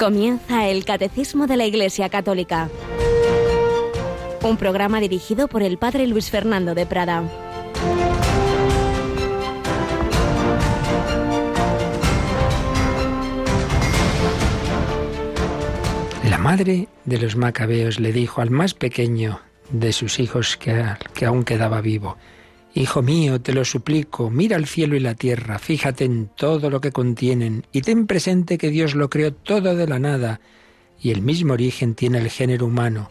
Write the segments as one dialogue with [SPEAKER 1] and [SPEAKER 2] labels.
[SPEAKER 1] Comienza el Catecismo de la Iglesia Católica, un programa dirigido por el Padre Luis Fernando de Prada.
[SPEAKER 2] La madre de los macabeos le dijo al más pequeño de sus hijos que, aún quedaba vivo, Hijo mío, te lo suplico, mira el cielo y la tierra, fíjate en todo lo que contienen y ten presente que Dios lo creó todo de la nada y el mismo origen tiene el género humano.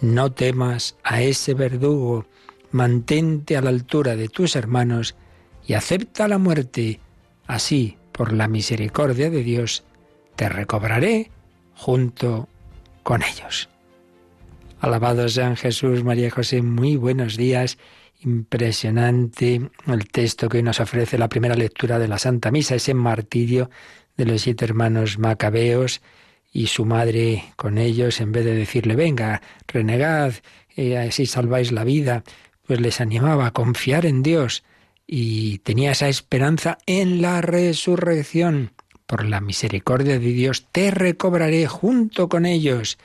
[SPEAKER 2] No temas a ese verdugo, mantente a la altura de tus hermanos y acepta la muerte. Así, por la misericordia de Dios, te recobraré junto con ellos. Alabado sean Jesús, María José, muy buenos días Impresionante el texto que hoy nos ofrece la primera lectura de la Santa Misa, ese martirio de los siete hermanos macabeos y su madre con ellos, en vez de decirle, venga, renegad, eh, así salváis la vida, pues les animaba a confiar en Dios y tenía esa esperanza en la resurrección. Por la misericordia de Dios te recobraré junto con ellos.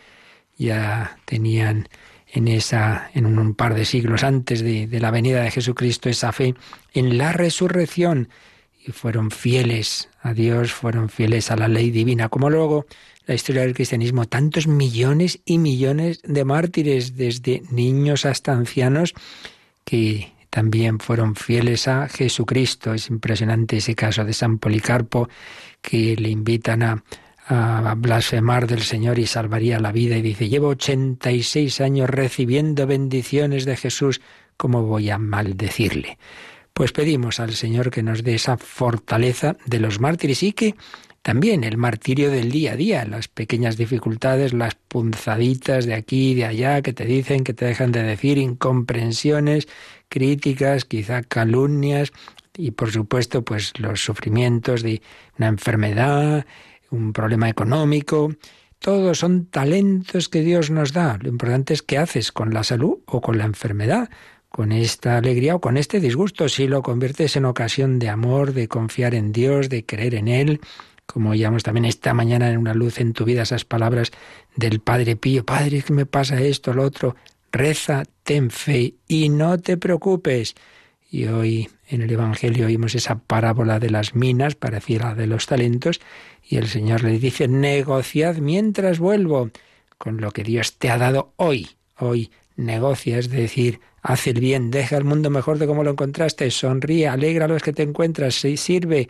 [SPEAKER 2] Ya tenían en esa, en un par de siglos antes de, de la venida de Jesucristo, esa fe en la resurrección y fueron fieles a Dios, fueron fieles a la ley divina, como luego la historia del cristianismo, tantos millones y millones de mártires, desde niños hasta ancianos, que también fueron fieles a Jesucristo. Es impresionante ese caso de San Policarpo, que le invitan a, a blasfemar del Señor y salvaría la vida. Y dice, llevo 86 años recibiendo bendiciones de Jesús, ¿cómo voy a maldecirle? Pues pedimos al Señor que nos dé esa fortaleza de los mártires y que también el martirio del día a día, las pequeñas dificultades, las punzaditas de aquí y de allá que te dicen, que te dejan de decir, incomprensiones, críticas, quizá calumnias y por supuesto pues los sufrimientos de una enfermedad, un problema económico. Todos son talentos que Dios nos da. Lo importante es qué haces con la salud o con la enfermedad, con esta alegría o con este disgusto, si lo conviertes en ocasión de amor, de confiar en Dios, de creer en Él. Como oíamos también esta mañana en una luz en tu vida esas palabras del Padre Pío, Padre, que me pasa esto, lo otro, reza, ten fe y no te preocupes. Y hoy en el Evangelio oímos esa parábola de las minas, parecida de los talentos, y el Señor le dice, negociad mientras vuelvo con lo que Dios te ha dado hoy. Hoy negocia, es decir, haz el bien, deja el mundo mejor de como lo encontraste, sonríe, alegra a los que te encuentras, sirve,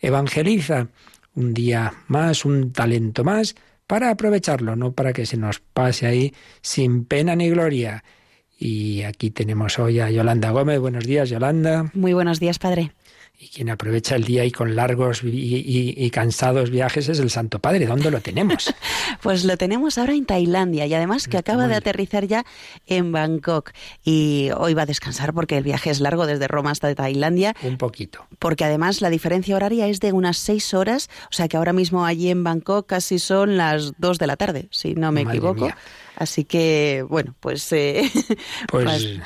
[SPEAKER 2] evangeliza. Un día más, un talento más, para aprovecharlo, no para que se nos pase ahí sin pena ni gloria. Y aquí tenemos hoy a Yolanda Gómez. Buenos días, Yolanda.
[SPEAKER 3] Muy buenos días, padre
[SPEAKER 2] y quien aprovecha el día y con largos y, cansados viajes es el Santo Padre. ¿Dónde lo tenemos?
[SPEAKER 3] pues lo tenemos ahora en Tailandia y además que acaba de aterrizar ya en Bangkok y hoy va a descansar porque el viaje es largo desde Roma hasta Tailandia.
[SPEAKER 2] Un poquito.
[SPEAKER 3] Porque además la diferencia horaria es de unas seis horas, o sea que ahora mismo allí en Bangkok casi son las dos de la tarde, si no me equivoco. Así que, bueno, pues... Eh,
[SPEAKER 2] pues...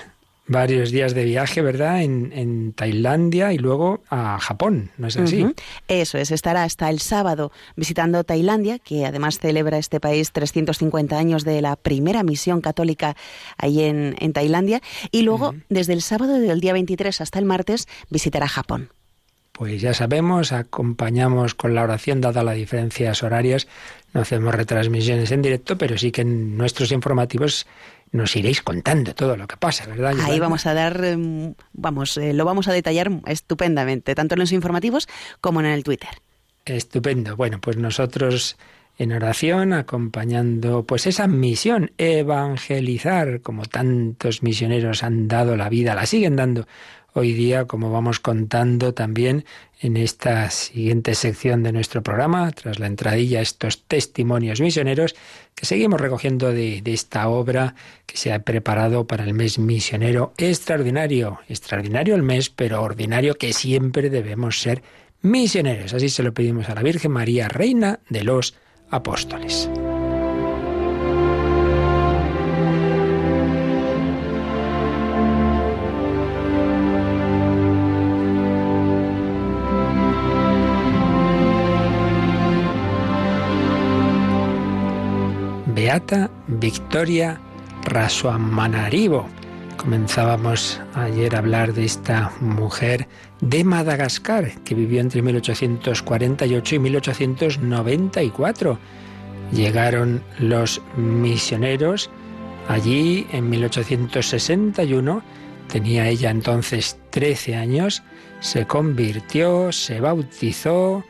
[SPEAKER 2] varios días de viaje, ¿verdad? En, en, Tailandia y luego a Japón, ¿no es así?
[SPEAKER 3] Eso es, estará hasta el sábado visitando Tailandia, que además celebra este país 350 años de la primera misión católica ahí en, en Tailandia, y luego desde el sábado del día 23 hasta el martes visitará Japón.
[SPEAKER 2] Pues ya sabemos, acompañamos con la oración, dada las diferencias horarias, no hacemos retransmisiones en directo, pero sí que en nuestros informativos nos iréis contando todo lo que pasa, ¿verdad?
[SPEAKER 3] Ahí vamos a dar, em, vamos, eh, lo vamos a detallar estupendamente, tanto en los informativos como en el Twitter.
[SPEAKER 2] Estupendo. Bueno, pues nosotros en oración, acompañando pues esa misión, evangelizar, como tantos misioneros han dado la vida, la siguen dando hoy día, como vamos contando también en esta siguiente sección de nuestro programa, tras la entradilla, estos testimonios misioneros que seguimos recogiendo de, de, esta obra que se ha preparado para el mes misionero extraordinario. Extraordinario el mes, pero ordinario que siempre debemos ser misioneros. Así se lo pedimos a la Virgen María, Reina de los Apóstoles. Beata Victoria Rasuamanarivo. Comenzábamos ayer a hablar de esta mujer de Madagascar que vivió entre 1848 y 1894. Llegaron los misioneros allí en 1861. Tenía ella entonces 13 años. Se convirtió, se bautizó.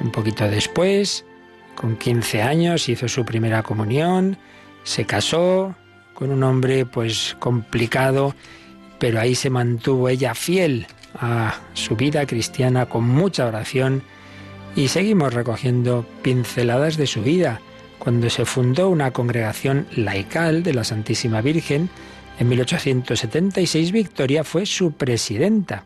[SPEAKER 2] Un poquito después, con 15 años, hizo su primera comunión. Se casó, con un hombre pues complicado, pero ahí se mantuvo ella fiel a su vida cristiana con mucha oración y seguimos recogiendo pinceladas de su vida. Cuando se fundó una congregación laical de la Santísima Virgen, en 1876 Victoria fue su presidenta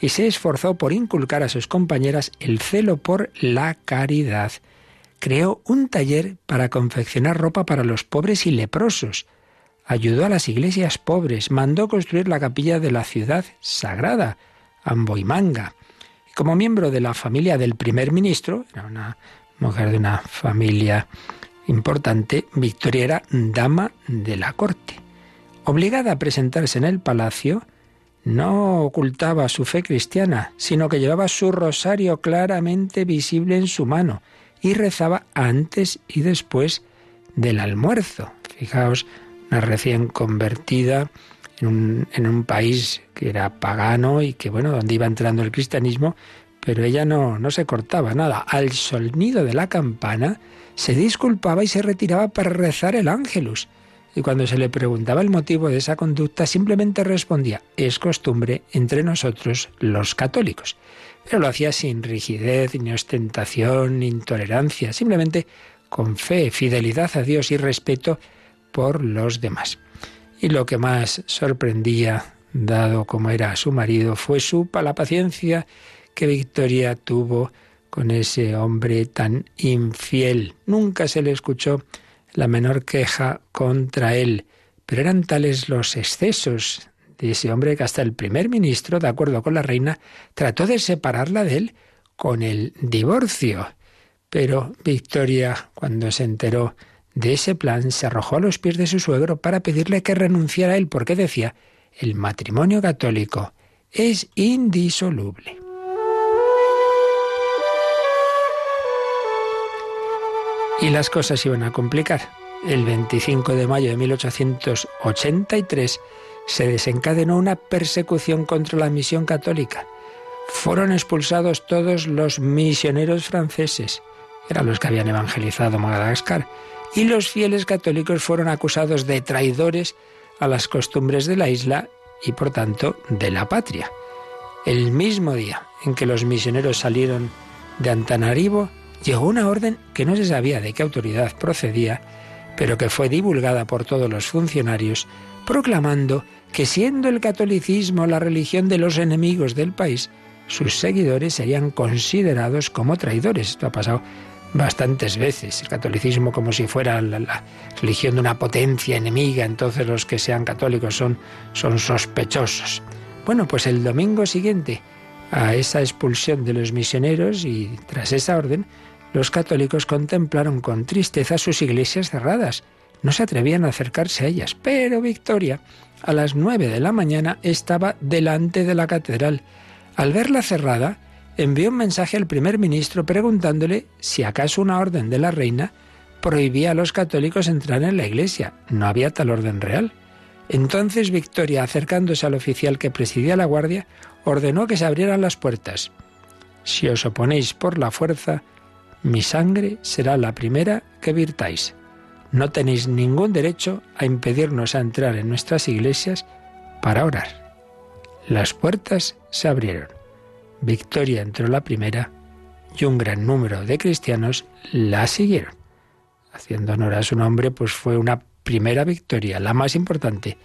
[SPEAKER 2] y se esforzó por inculcar a sus compañeras el celo por la caridad. Creó un taller para confeccionar ropa para los pobres y leprosos ayudó a las iglesias pobres, mandó construir la capilla de la ciudad sagrada, Amboimanga. Y como miembro de la familia del primer ministro, era una mujer de una familia importante, Victoria era dama de la corte. Obligada a presentarse en el palacio, no ocultaba su fe cristiana, sino que llevaba su rosario claramente visible en su mano y rezaba antes y después del almuerzo. Fijaos una recién convertida en un, país que era pagano y que, bueno, donde iba entrando el cristianismo, pero ella no, no se cortaba nada. Al sonido de la campana se disculpaba y se retiraba para rezar el ángelus. Y cuando se le preguntaba el motivo de esa conducta, simplemente respondía, es costumbre entre nosotros los católicos. Pero lo hacía sin rigidez, ni ostentación, ni intolerancia, simplemente con fe, fidelidad a Dios y respeto por los demás. Y lo que más sorprendía, dado como era su marido, fue su la paciencia que Victoria tuvo con ese hombre tan infiel. Nunca se le escuchó la menor queja contra él, pero eran tales los excesos de ese hombre que hasta el primer ministro, de acuerdo con la reina, trató de separarla de él con el divorcio. Pero Victoria, cuando se enteró de ese plan se arrojó a los pies de su suegro para pedirle que renunciara a él, porque decía, el matrimonio católico es indisoluble. Y las cosas iban a complicar. El 25 de mayo de 1883 se desencadenó una persecución contra la misión católica. Fueron expulsados todos los misioneros franceses, eran los que habían evangelizado Madagascar, y los fieles católicos fueron acusados de traidores a las costumbres de la isla y por tanto de la patria. El mismo día en que los misioneros salieron de Antanarivo, llegó una orden que no se sabía de qué autoridad procedía, pero que fue divulgada por todos los funcionarios, proclamando que siendo el catolicismo la religión de los enemigos del país, sus seguidores serían considerados como traidores. Esto ha pasado bastantes veces. El catolicismo como si fuera la, religión de una potencia enemiga, entonces los que sean católicos son, son sospechosos. Bueno, pues el domingo siguiente a esa expulsión de los misioneros y tras esa orden, los católicos contemplaron con tristeza sus iglesias cerradas. No se atrevían a acercarse a ellas, pero Victoria, a las nueve de la mañana, estaba delante de la catedral. Al verla cerrada, envió un mensaje al primer ministro preguntándole si acaso una orden de la reina prohibía a los católicos entrar en la iglesia. No había tal orden real. Entonces Victoria, acercándose al oficial que presidía la guardia, ordenó que se abrieran las puertas. Si os oponéis por la fuerza, mi sangre será la primera que virtáis. No tenéis ningún derecho a impedirnos a entrar en nuestras iglesias para orar. Las puertas se abrieron. Victoria entró la primera y un gran número de cristianos la siguieron. Haciendo honor a su nombre, pues fue una primera victoria, la más importante,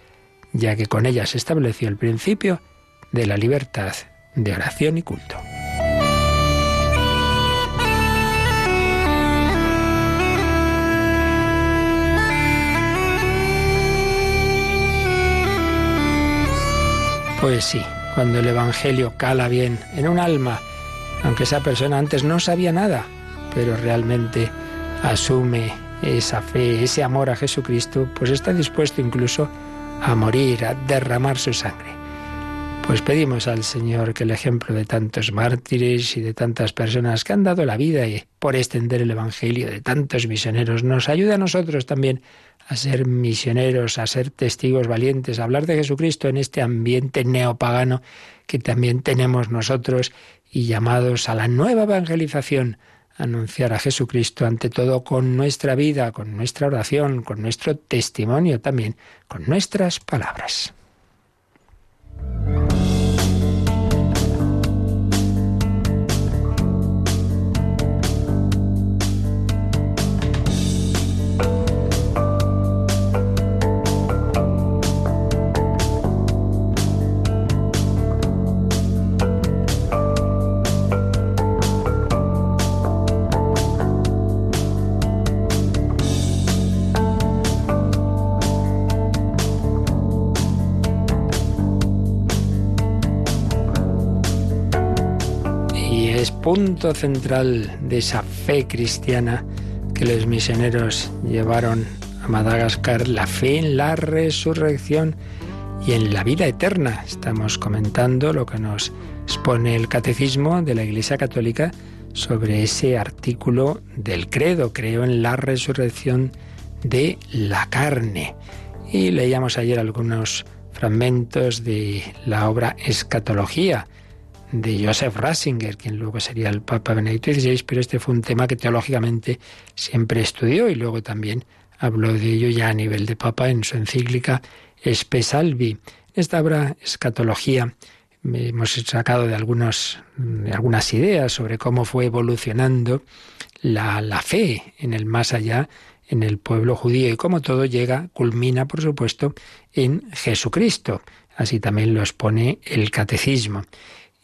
[SPEAKER 2] ya que con ella se estableció el principio de la libertad de oración y culto. Pues sí, cuando el Evangelio cala bien en un alma, aunque esa persona antes no sabía nada, pero realmente asume esa fe, ese amor a Jesucristo, pues está dispuesto incluso a morir, a derramar su sangre. Pues pedimos al Señor que el ejemplo de tantos mártires y de tantas personas que han dado la vida y por extender el Evangelio de tantos misioneros nos ayude a nosotros también a ser misioneros, a ser testigos valientes, a hablar de Jesucristo en este ambiente neopagano que también tenemos nosotros y llamados a la nueva evangelización, anunciar a Jesucristo ante todo con nuestra vida, con nuestra oración, con nuestro testimonio también, con nuestras palabras. Bye. Punto central de esa fe cristiana que los misioneros llevaron a Madagascar, la fe en la resurrección y en la vida eterna. Estamos comentando lo que nos expone el catecismo de la Iglesia Católica sobre ese artículo del credo, creo en la resurrección de la carne. Y leíamos ayer algunos fragmentos de la obra Escatología, de Joseph Ratzinger, quien luego sería el Papa Benedicto XVI, pero este fue un tema que teológicamente siempre estudió y luego también habló de ello ya a nivel de Papa en su encíclica Espesalvi. En esta obra, Escatología, hemos sacado de, algunos, algunas ideas sobre cómo fue evolucionando la, la fe en el más allá en el pueblo judío y cómo todo llega, culmina, por supuesto, en Jesucristo. Así también lo expone el catecismo.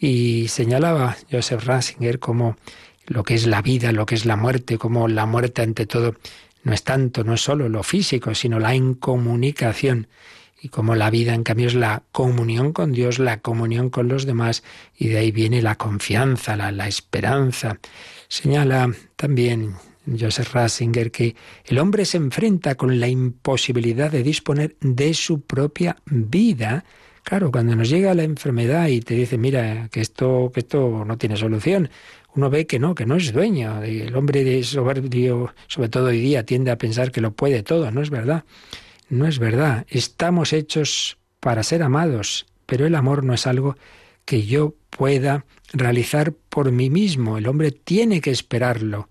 [SPEAKER 2] Y señalaba Joseph Ratzinger como lo que es la vida, lo que es la muerte, como la muerte ante todo no es tanto, no es solo lo físico, sino la incomunicación. Y como la vida, en cambio, es la comunión con Dios, la comunión con los demás, y de ahí viene la confianza, la, la esperanza. Señala también Joseph Ratzinger que el hombre se enfrenta con la imposibilidad de disponer de su propia vida Claro, cuando nos llega la enfermedad y te dice, mira, que esto, que esto no tiene solución, uno ve que no, que no es dueño. El hombre de soberbio, sobre todo hoy día, tiende a pensar que lo puede todo. No es verdad. No es verdad. Estamos hechos para ser amados, pero el amor no es algo que yo pueda realizar por mí mismo. El hombre tiene que esperarlo,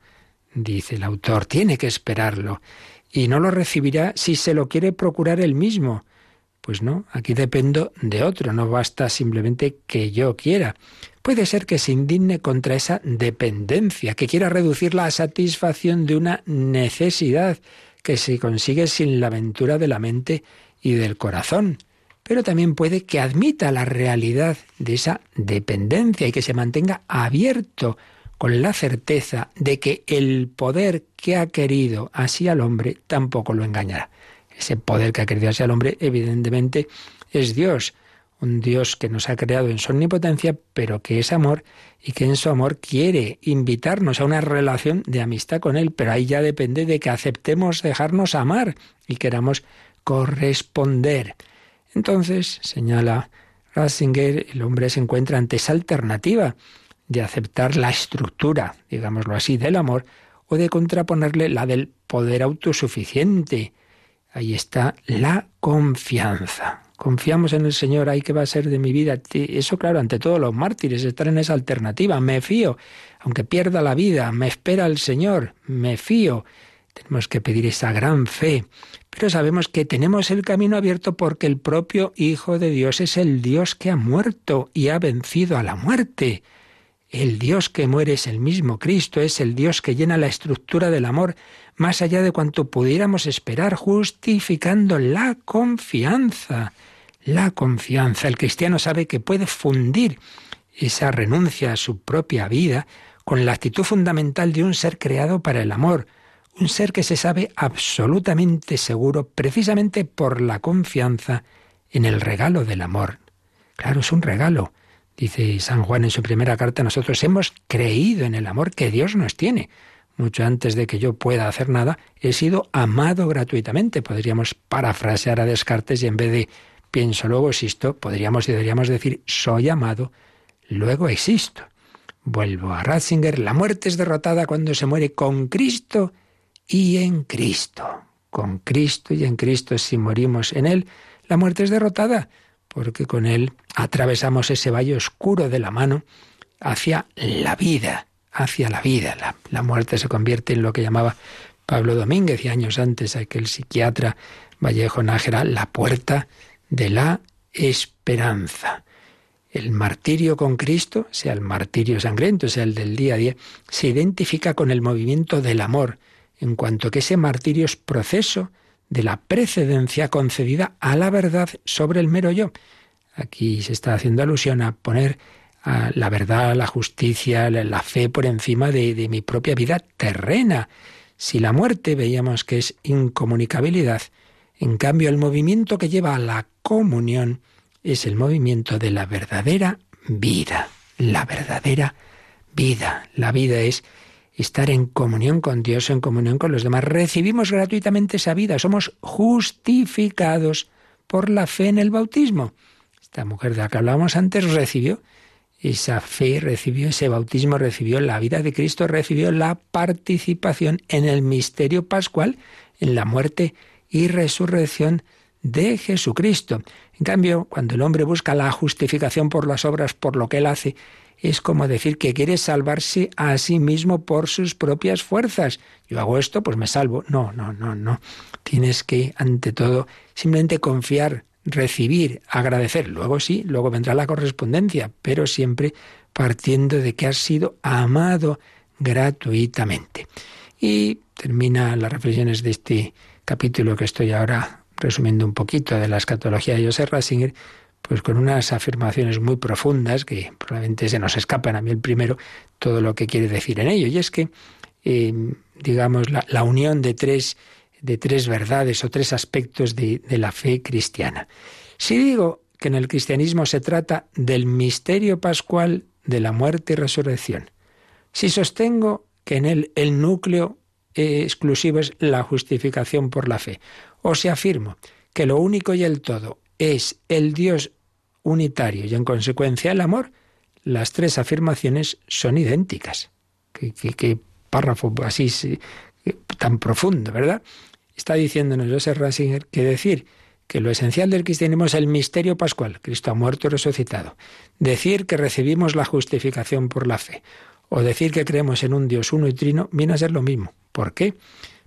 [SPEAKER 2] dice el autor, tiene que esperarlo. Y no lo recibirá si se lo quiere procurar él mismo. Pues no, aquí dependo de otro, no basta simplemente que yo quiera. Puede ser que se indigne contra esa dependencia, que quiera reducir la satisfacción de una necesidad que se consigue sin la aventura de la mente y del corazón. Pero también puede que admita la realidad de esa dependencia y que se mantenga abierto con la certeza de que el poder que ha querido así al hombre tampoco lo engañará. Ese poder que ha querido hacia el hombre, evidentemente, es Dios. Un Dios que nos ha creado en su omnipotencia, pero que es amor y que en su amor quiere invitarnos a una relación de amistad con Él. Pero ahí ya depende de que aceptemos dejarnos amar y queramos corresponder. Entonces, señala Ratzinger, el hombre se encuentra ante esa alternativa de aceptar la estructura, digámoslo así, del amor o de contraponerle la del poder autosuficiente, Ahí está la confianza. Confiamos en el Señor, ahí que va a ser de mi vida. Eso, claro, ante todos los mártires, estar en esa alternativa. Me fío, aunque pierda la vida, me espera el Señor, me fío. Tenemos que pedir esa gran fe. Pero sabemos que tenemos el camino abierto porque el propio Hijo de Dios es el Dios que ha muerto y ha vencido a la muerte. El Dios que muere es el mismo Cristo, es el Dios que llena la estructura del amor más allá de cuanto pudiéramos esperar, justificando la confianza. La confianza. El cristiano sabe que puede fundir esa renuncia a su propia vida con la actitud fundamental de un ser creado para el amor, un ser que se sabe absolutamente seguro precisamente por la confianza en el regalo del amor. Claro, es un regalo. Dice San Juan en su primera carta, nosotros hemos creído en el amor que Dios nos tiene. mucho antes de que yo pueda hacer nada, he sido amado gratuitamente. Podríamos parafrasear a Descartes y en vez de pienso luego existo, podríamos y deberíamos decir soy amado, luego existo. Vuelvo a Ratzinger, la muerte es derrotada cuando se muere con Cristo y en Cristo. Con Cristo y en Cristo, si morimos en Él, la muerte es derrotada, porque con Él atravesamos ese valle oscuro de la mano hacia la vida, hacia la vida. La, muerte se convierte en lo que llamaba Pablo Domínguez y años antes aquel psiquiatra Vallejo Nájera, la puerta de la esperanza. El martirio con Cristo, sea el martirio sangriento, sea el del día a día, se identifica con el movimiento del amor, en cuanto que ese martirio es proceso de la precedencia concedida a la verdad sobre el mero yo. Aquí se está haciendo alusión a poner a la verdad, la justicia, la fe por encima de, de mi propia vida terrena. Si la muerte veíamos que es incomunicabilidad, en cambio el movimiento que lleva a la comunión es el movimiento de la verdadera vida. La verdadera vida. La vida es estar en comunión con Dios, en comunión con los demás. Recibimos gratuitamente esa vida, somos justificados por la fe en el bautismo. Esta mujer de la que hablábamos antes recibió esa fe, recibió ese bautismo, recibió la vida de Cristo, recibió la participación en el misterio pascual, en la muerte y resurrección de Jesucristo. En cambio, cuando el hombre busca la justificación por las obras, por lo que él hace, es como decir que quiere salvarse a sí mismo por sus propias fuerzas. Yo hago esto, pues me salvo. No, no, no, no. Tienes que, ante todo, simplemente confiar, recibir, agradecer. Luego sí, luego vendrá la correspondencia, pero siempre partiendo de que has sido amado gratuitamente. Y termina las reflexiones de este capítulo que estoy ahora resumiendo un poquito de la escatología de Joseph Ratzinger, pues con unas afirmaciones muy profundas que probablemente se nos escapan a mí el primero todo lo que quiere decir en ello. Y es que, eh, digamos, la, unión de tres, de tres verdades o tres aspectos de, de la fe cristiana. Si digo que en el cristianismo se trata del misterio pascual de la muerte y resurrección, si sostengo que en él el núcleo exclusivo es la justificación por la fe, o si afirmo que lo único y el todo es el Dios unitario y en consecuencia el amor, las tres afirmaciones son idénticas. Qué, párrafo así tan profundo, ¿verdad? Está diciéndonos Joseph Ratzinger que decir que lo esencial del cristianismo es el misterio pascual, Cristo ha muerto y resucitado. Decir que recibimos la justificación por la fe o decir que creemos en un Dios uno y trino viene a ser lo mismo. ¿Por qué?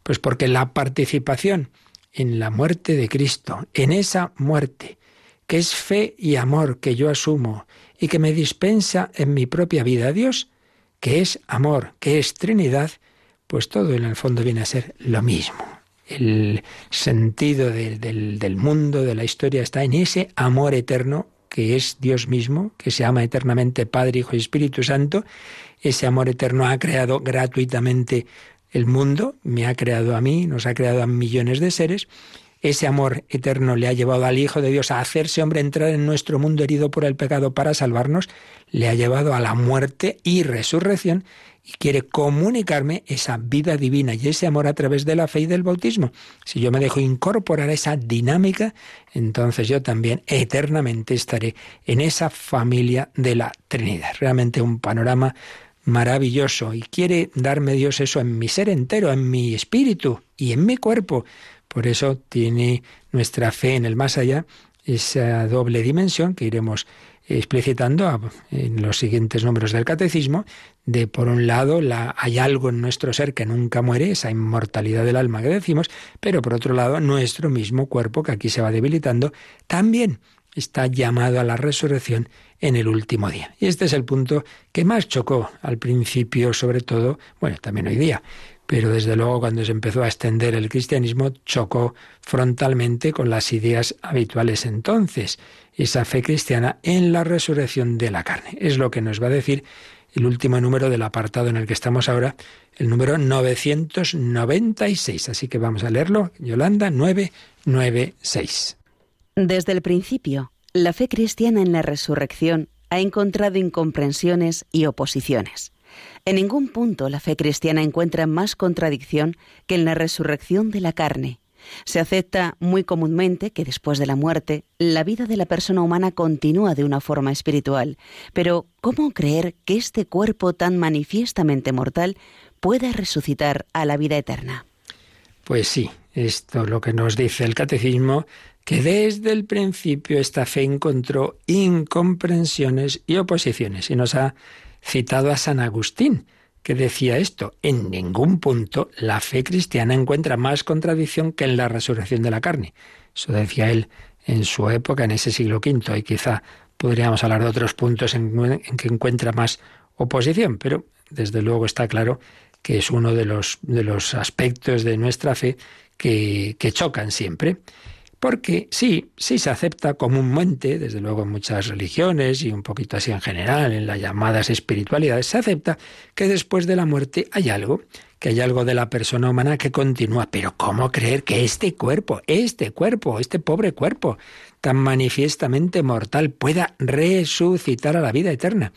[SPEAKER 2] Pues porque la participación en la muerte de Cristo, en esa muerte, que es fe y amor que yo asumo y que me dispensa en mi propia vida a Dios, que es amor, que es Trinidad, pues todo en el fondo viene a ser lo mismo. El sentido del, del mundo, de la historia, está en ese amor eterno que es Dios mismo, que se ama eternamente Padre, Hijo y Espíritu Santo. Ese amor eterno ha creado gratuitamente el mundo, me ha creado a mí, nos ha creado a millones de seres. Ese amor eterno le ha llevado al Hijo de Dios a hacerse hombre, entrar en nuestro mundo herido por el pecado para salvarnos, le ha llevado a la muerte y resurrección y quiere comunicarme esa vida divina y ese amor a través de la fe y del bautismo. Si yo me dejo incorporar a esa dinámica, entonces yo también eternamente estaré en esa familia de la Trinidad. Realmente un panorama maravilloso y quiere darme Dios eso en mi ser entero, en mi espíritu y en mi cuerpo. Por eso tiene nuestra fe en el más allá esa doble dimensión que iremos explicitando en los siguientes números del catecismo, de por un lado la, hay algo en nuestro ser que nunca muere, esa inmortalidad del alma que decimos, pero por otro lado nuestro mismo cuerpo que aquí se va debilitando también está llamado a la resurrección en el último día. Y este es el punto que más chocó al principio, sobre todo, bueno, también hoy día, pero desde luego cuando se empezó a extender el cristianismo chocó frontalmente con las ideas habituales entonces, esa fe cristiana en la resurrección de la carne. Es lo que nos va a decir el último número del apartado en el que estamos ahora, el número 996. Así que vamos a leerlo, Yolanda 996.
[SPEAKER 3] Desde el principio, la fe cristiana en la resurrección ha encontrado incomprensiones y oposiciones. En ningún punto la fe cristiana encuentra más contradicción que en la resurrección de la carne. Se acepta muy comúnmente que después de la muerte, la vida de la persona humana continúa de una forma espiritual. Pero, ¿cómo creer que este cuerpo tan manifiestamente mortal pueda resucitar a la vida eterna?
[SPEAKER 2] Pues sí, esto es lo que nos dice el catecismo, que desde el principio esta fe encontró incomprensiones y oposiciones. Y nos ha citado a San Agustín, que decía esto, en ningún punto la fe cristiana encuentra más contradicción que en la resurrección de la carne. Eso decía él en su época, en ese siglo V, y quizá podríamos hablar de otros puntos en, que encuentra más oposición, pero desde luego está claro que es uno de los, de los aspectos de nuestra fe que, que chocan siempre. Porque sí, sí se acepta comúnmente, desde luego en muchas religiones y un poquito así en general, en las llamadas espiritualidades, se acepta que después de la muerte hay algo, que hay algo de la persona humana que continúa. Pero ¿cómo creer que este cuerpo, este cuerpo, este pobre cuerpo, tan manifiestamente mortal, pueda resucitar a la vida eterna?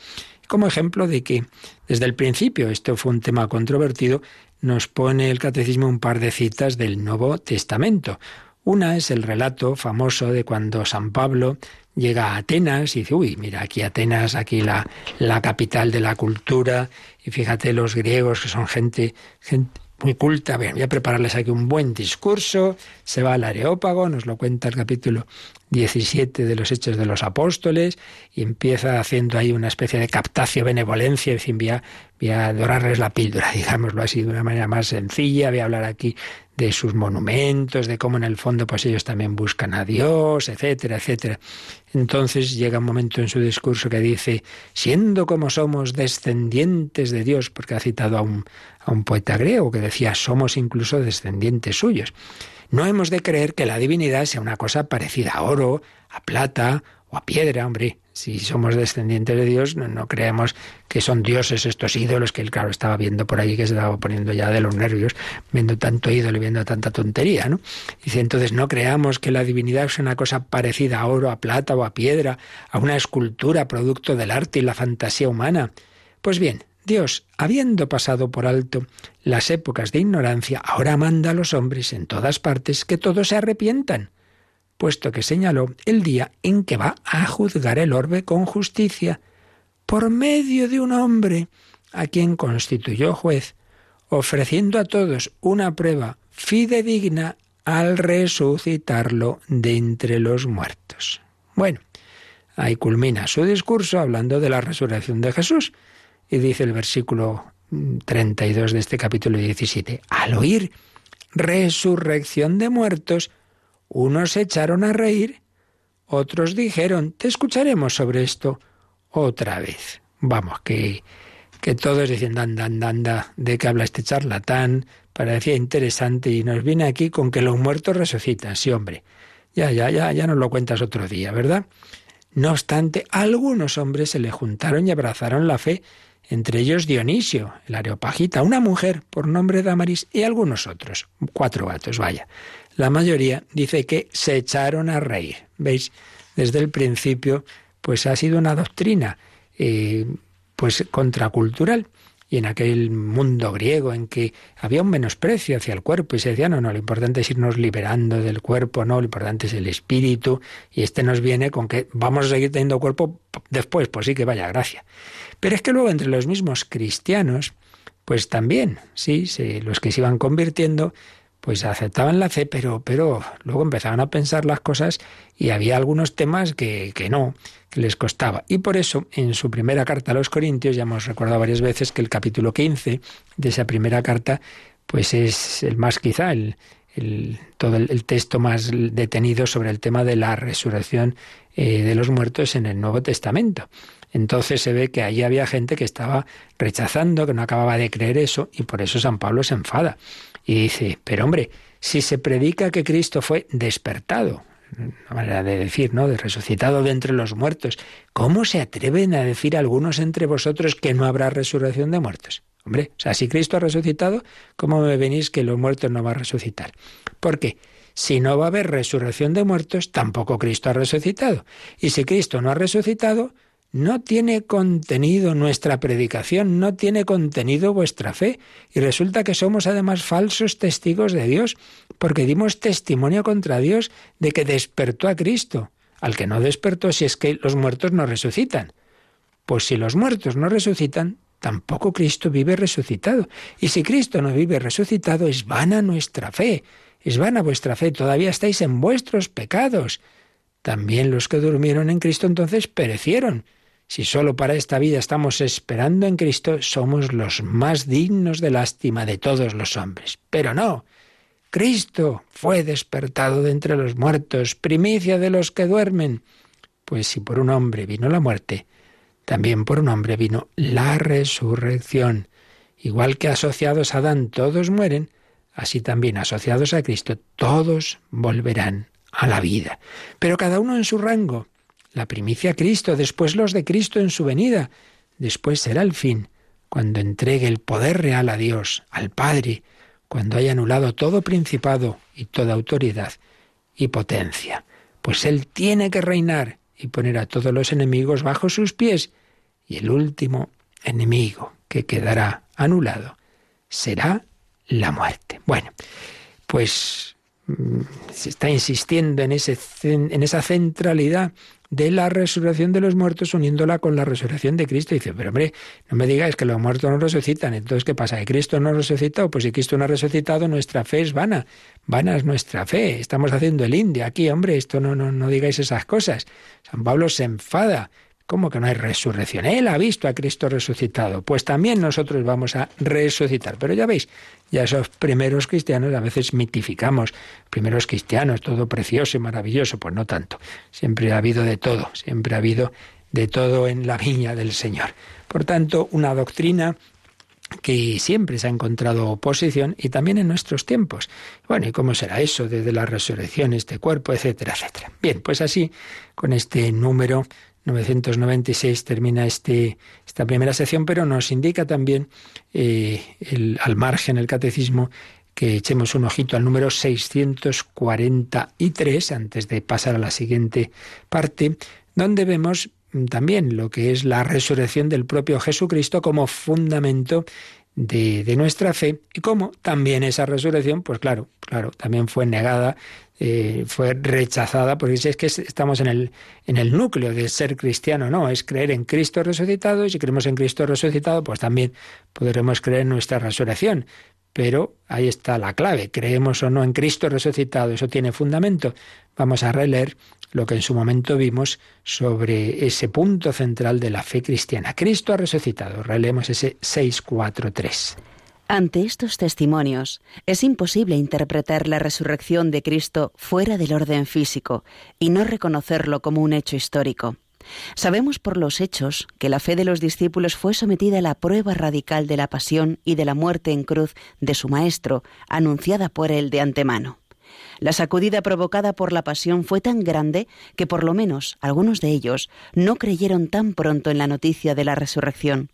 [SPEAKER 2] Como ejemplo de que desde el principio esto fue un tema controvertido, nos pone el catecismo un par de citas del Nuevo Testamento. Una es el relato famoso de cuando San Pablo llega a Atenas y dice, uy, mira, aquí Atenas, aquí la, la capital de la cultura, y fíjate los griegos que son gente, gente muy culta, voy a prepararles aquí un buen discurso, se va al Areópago, nos lo cuenta el capítulo 17 de los Hechos de los Apóstoles, y empieza haciendo ahí una especie de captacio benevolencia, en fin, voy a dorarles la píldora, digámoslo así, de una manera más sencilla, voy a hablar aquí de sus monumentos, de cómo en el fondo pues ellos también buscan a Dios, etcétera, etcétera. Entonces llega un momento en su discurso que dice, siendo como somos descendientes de Dios, porque ha citado a un, a un poeta griego que decía, somos incluso descendientes suyos. No hemos de creer que la divinidad sea una cosa parecida a oro, a plata a piedra, hombre si somos descendientes de Dios, no, creemos que son dioses estos ídolos que él, claro, estaba viendo por ahí que se estaba poniendo ya de los nervios, viendo tanto ídolo y viendo tanta tontería, ¿no? Dice, entonces no creamos que la divinidad es una cosa parecida a oro, a plata o a piedra, a una escultura producto del arte y la fantasía humana. Pues bien, Dios, habiendo pasado por alto las épocas de ignorancia, ahora manda a los hombres en todas partes que todos se arrepientan puesto que señaló el día en que va a juzgar el orbe con justicia, por medio de un hombre a quien constituyó juez, ofreciendo a todos una prueba fidedigna al resucitarlo de entre los muertos. Bueno, ahí culmina su discurso hablando de la resurrección de Jesús y dice el versículo 32 de este capítulo 17, al oír resurrección de muertos, unos se echaron a reír, otros dijeron, te escucharemos sobre esto otra vez. Vamos, que, que todos dicen, anda, anda, anda, de qué habla este charlatán, parecía interesante y nos viene aquí con que los muertos resucitan. Sí, hombre, ya, ya, ya, ya nos lo cuentas otro día, ¿verdad? No obstante, algunos hombres se le juntaron y abrazaron la fe, entre ellos Dionisio, el Areopagita, una mujer por nombre Damaris y algunos otros, cuatro gatos, vaya. La mayoría dice que se echaron a reír. ¿Veis? Desde el principio, pues ha sido una doctrina eh, pues contracultural. Y en aquel mundo griego en que había un menosprecio hacia el cuerpo y se decía, no, no, lo importante es irnos liberando del cuerpo, no, lo importante es el espíritu y este nos viene con que vamos a seguir teniendo cuerpo después, pues sí que vaya gracia. Pero es que luego entre los mismos cristianos, pues también, sí, los que se iban convirtiendo, pues aceptaban la fe, pero, pero luego empezaban a pensar las cosas y había algunos temas que, que no, que les costaba. Y por eso, en su primera carta a los Corintios, ya hemos recordado varias veces que el capítulo 15 de esa primera carta, pues es el más quizá, el, el, todo el, texto más detenido sobre el tema de la resurrección eh, de los muertos en el Nuevo Testamento. Entonces se ve que ahí había gente que estaba rechazando, que no acababa de creer eso, y por eso San Pablo se enfada. Y dice, pero hombre, si se predica que Cristo fue despertado, una manera de decir, ¿no? De resucitado de entre los muertos, ¿cómo se atreven a decir algunos entre vosotros que no habrá resurrección de muertos? Hombre, o sea, si Cristo ha resucitado, ¿cómo me venís que los muertos no van a resucitar? ¿Por qué? Si no va a haber resurrección de muertos, tampoco Cristo ha resucitado. Y si Cristo no ha resucitado, no tiene contenido nuestra predicación, no tiene contenido vuestra fe. Y resulta que somos además falsos testigos de Dios, porque dimos testimonio contra Dios de que despertó a Cristo, al que no despertó si es que los muertos no resucitan. Pues si los muertos no resucitan, tampoco Cristo vive resucitado. Y si Cristo no vive resucitado, es vana nuestra fe, es vana vuestra fe, todavía estáis en vuestros pecados. También los que durmieron en Cristo entonces perecieron. Si sólo para esta vida estamos esperando en Cristo, somos los más dignos de lástima de todos los hombres. Pero no. Cristo fue despertado de entre los muertos, primicia de los que duermen. Pues si por un hombre vino la muerte, también por un hombre vino la resurrección. Igual que asociados a Adán todos mueren, así también asociados a Cristo todos volverán a la vida. Pero cada uno en su rango la primicia Cristo, después los de Cristo en su venida, después será el fin, cuando entregue el poder real a Dios, al Padre, cuando haya anulado todo principado y toda autoridad y potencia. Pues Él tiene que reinar y poner a todos los enemigos bajo sus pies, y el último enemigo que quedará anulado será la muerte. Bueno, pues mm, se está insistiendo en, ese, en esa centralidad de la resurrección de los muertos uniéndola con la resurrección de Cristo. Y dice, pero hombre, no me digáis que los muertos no resucitan. Entonces, ¿qué pasa? ¿Que Cristo no ha resucitado? Pues si Cristo no ha resucitado, nuestra fe es vana. Vana es nuestra fe. Estamos haciendo el indio aquí, hombre, esto no, no, no digáis esas cosas. San Pablo se enfada ¿Cómo que no hay resurrección? Él ha visto a Cristo resucitado. Pues también nosotros vamos a resucitar. Pero ya veis, ya esos primeros cristianos a veces mitificamos. Primeros cristianos, todo precioso y maravilloso. Pues no tanto. Siempre ha habido de todo. Siempre ha habido de todo en la viña del Señor. Por tanto, una doctrina que siempre se ha encontrado oposición y también en nuestros tiempos. Bueno, ¿y cómo será eso desde la resurrección, este cuerpo, etcétera, etcétera? Bien, pues así, con este número 996 termina este, esta primera sección, pero nos indica también eh, al margen el catecismo que echemos un ojito al número 643 antes de pasar a la siguiente parte, donde vemos también lo que es la resurrección del propio Jesucristo como fundamento de, de, nuestra fe y cómo también esa resurrección, pues claro, claro, también fue negada eh, fue rechazada, porque es que estamos en el, en el núcleo de ser cristiano, no, es creer en Cristo resucitado, y si creemos en Cristo resucitado, pues también podremos creer en nuestra resurrección. Pero ahí está la clave, creemos o no en Cristo resucitado, eso tiene fundamento. Vamos a releer lo que en su momento vimos sobre ese punto central de la fe cristiana. Cristo ha resucitado. Releemos ese 643.
[SPEAKER 3] Ante estos testimonios, es imposible interpretar la resurrección de Cristo fuera del orden físico y no reconocerlo como un hecho histórico. Sabemos por los hechos que la fe de los discípulos fue sometida a la prueba radical de la pasión y de la muerte en cruz de su Maestro, anunciada por él de antemano. La sacudida provocada por la pasión fue tan grande que por lo menos algunos de ellos no creyeron tan pronto en la noticia de la resurrección.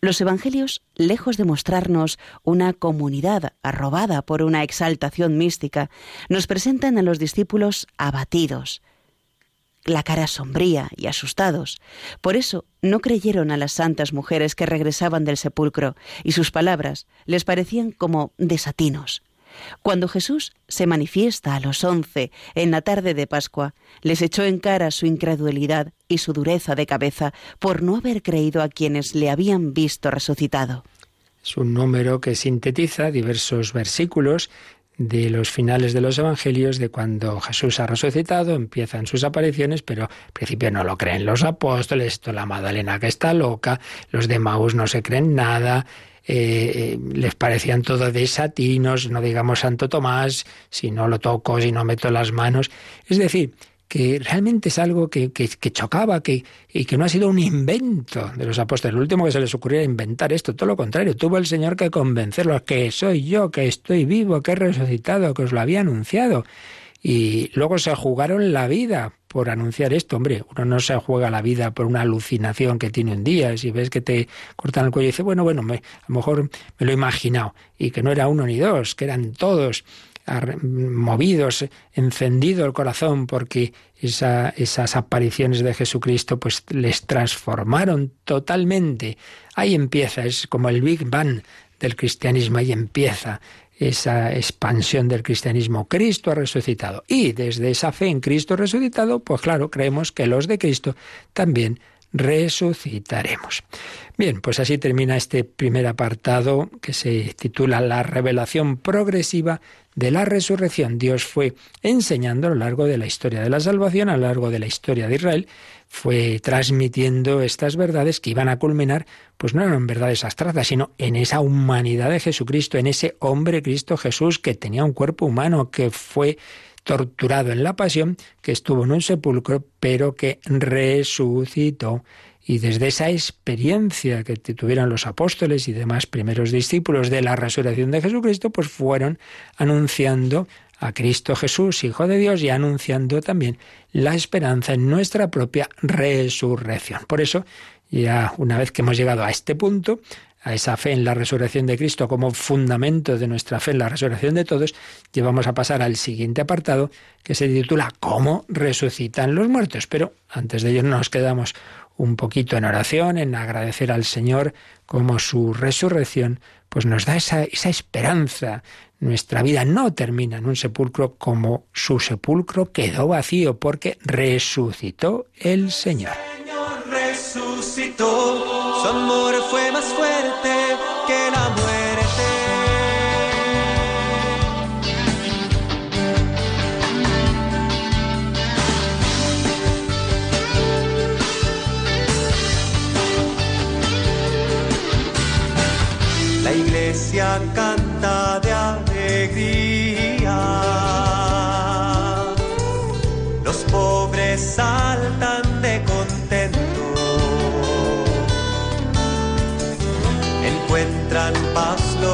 [SPEAKER 3] Los Evangelios, lejos de mostrarnos una comunidad arrobada por una exaltación mística, nos presentan a los discípulos abatidos, la cara sombría y asustados. Por eso no creyeron a las santas mujeres que regresaban del sepulcro, y sus palabras les parecían como desatinos. Cuando Jesús se manifiesta a los once en la tarde de Pascua, les echó en cara su incredulidad y su dureza de cabeza por no haber creído a quienes le habían visto resucitado.
[SPEAKER 2] Es un número que sintetiza diversos versículos de los finales de los evangelios de cuando Jesús ha resucitado, empiezan sus apariciones, pero al principio no lo creen los apóstoles, esto la Magdalena que está loca, los de Maús no se creen nada, eh, les parecían todos desatinos, no digamos Santo Tomás, si no lo toco, si no meto las manos. Es decir, que realmente es algo que, que, chocaba que, y que no ha sido un invento de los apóstoles. Lo último que se les ocurrió era inventar esto, todo lo contrario. Tuvo el Señor que convencerlos que soy yo, que estoy vivo, que he resucitado, que os lo había anunciado. Y luego se jugaron la vida por anunciar esto. Hombre, uno no se juega la vida por una alucinación que tiene un día. Si ves que te cortan el cuello y dice, bueno, bueno, me, a lo mejor me lo he imaginado. Y que no era uno ni dos, que eran todos. movidos, encendido el corazón porque esas apariciones de Jesucristo pues les transformaron totalmente. Ahí empieza, es como el Big Bang del cristianismo, ahí empieza esa expansión del cristianismo. Cristo ha resucitado. Y desde esa fe en Cristo resucitado, pues claro, creemos que los de Cristo también resucitaremos. Bien, pues así termina este primer apartado que se titula La revelación progresiva de la resurrección. Dios fue enseñando a lo largo de la historia de la salvación, a lo largo de la historia de Israel, fue transmitiendo estas verdades que iban a culminar, pues no eran verdades abstractas, sino en esa humanidad de Jesucristo, en ese hombre Cristo Jesús que tenía un cuerpo humano, que fue torturado en la pasión, que estuvo en un sepulcro, pero que resucitó. Y desde esa experiencia que tuvieron los apóstoles y demás primeros discípulos de la resurrección de Jesucristo, pues fueron anunciando a Cristo Jesús, Hijo de Dios, y anunciando también la esperanza en nuestra propia resurrección. Por eso, ya una vez que hemos llegado a este punto, a esa fe en la resurrección de Cristo como fundamento de nuestra fe en la resurrección de todos, llevamos a pasar al siguiente apartado que se titula ¿Cómo resucitan los muertos? Pero antes de ello nos quedamos un poquito en oración, en agradecer al Señor como su resurrección pues nos da esa, esa esperanza. Nuestra vida no termina en un sepulcro como su sepulcro quedó vacío porque resucitó el Señor.
[SPEAKER 4] El Señor resucitó, su amor fue más fuerte